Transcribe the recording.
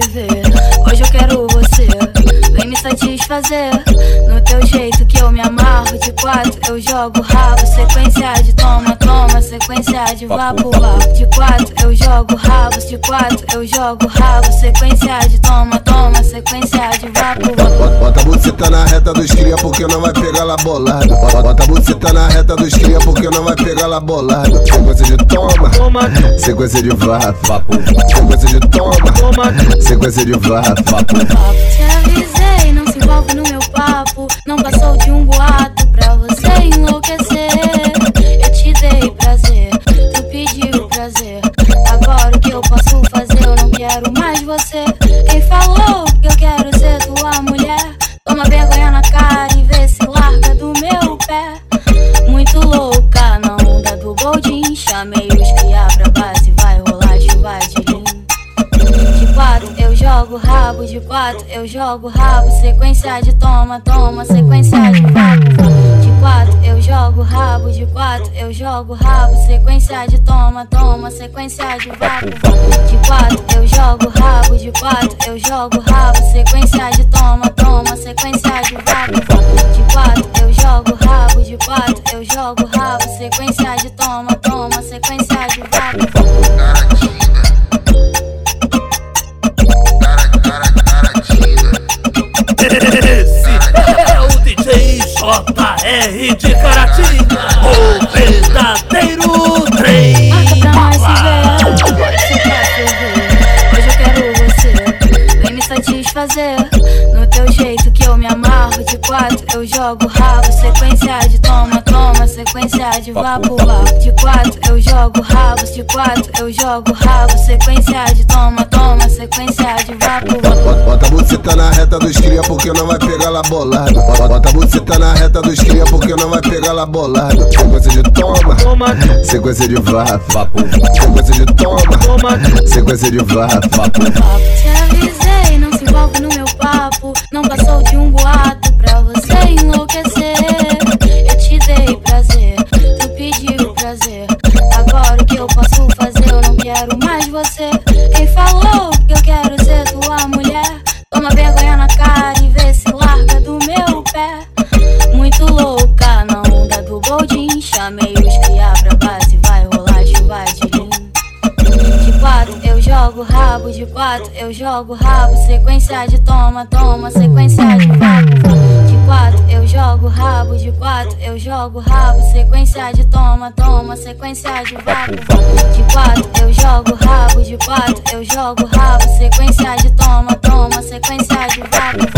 ferver. Hoje eu quero você, vem me satisfazer. No teu jeito que eu me amarro quatro, eu jogo rabo. Sequência de toma, toma, sequência de vapo, vapo. De quatro, eu jogo rabos. De quatro, eu jogo rabo. Sequência de toma, toma, sequência de vapo, vapo. Bota a buceta na reta dos cria porque não vai pegar lá bolado. Bota a buceta na reta dos cria porque não vai pegar lá bolado. Sequência de toma, sequência de vapo. Sequência de toma, sequência de vapo. Te avisei, Muito louca na onda do Goldin. Chamei os cria pra base, vai rolar chuva de lim. De quatro eu jogo rabo, de quatro eu jogo rabo. Sequência de toma, toma, sequência de vapo. De quatro eu jogo rabo, de quatro eu jogo rabo. Sequência de toma, toma, sequência de vapo. De quatro eu jogo rabo, de quatro eu jogo rabo. Sequência de toma, toma, sequência de vapo. JR de Caratinga, o verdadeiro trem. Hoje eu quero você. Vem me satisfazer. No teu jeito que eu me amarro. De quatro eu jogo rabo. Sequência de toma, toma. Sequência de vapo, vapo. De quatro eu jogo rabos. De quatro eu jogo rabo. Sequência de toma, toma. Sequência de vapo, vapo. Bota, a buceta na reta dos cria porque não vai pegar lá bolado. Bota, a buceta na reta dos cria porque não vai pegar lá bolado. Sequência de toma, sequência de vapo. Sequência de toma, sequência de vapo. Te louca na onda do Goldin. Chamei os cria pra base, vai rolar chuva de lim. De quatro eu jogo rabo, de quatro eu jogo rabo. Sequência de toma, toma, sequência de vapo. De quatro eu jogo rabo, de quatro eu jogo rabo. Sequência de toma, toma, sequência de vapo. De quatro eu jogo rabo, de quatro eu jogo rabo. Sequência de toma, toma, sequência de vapo.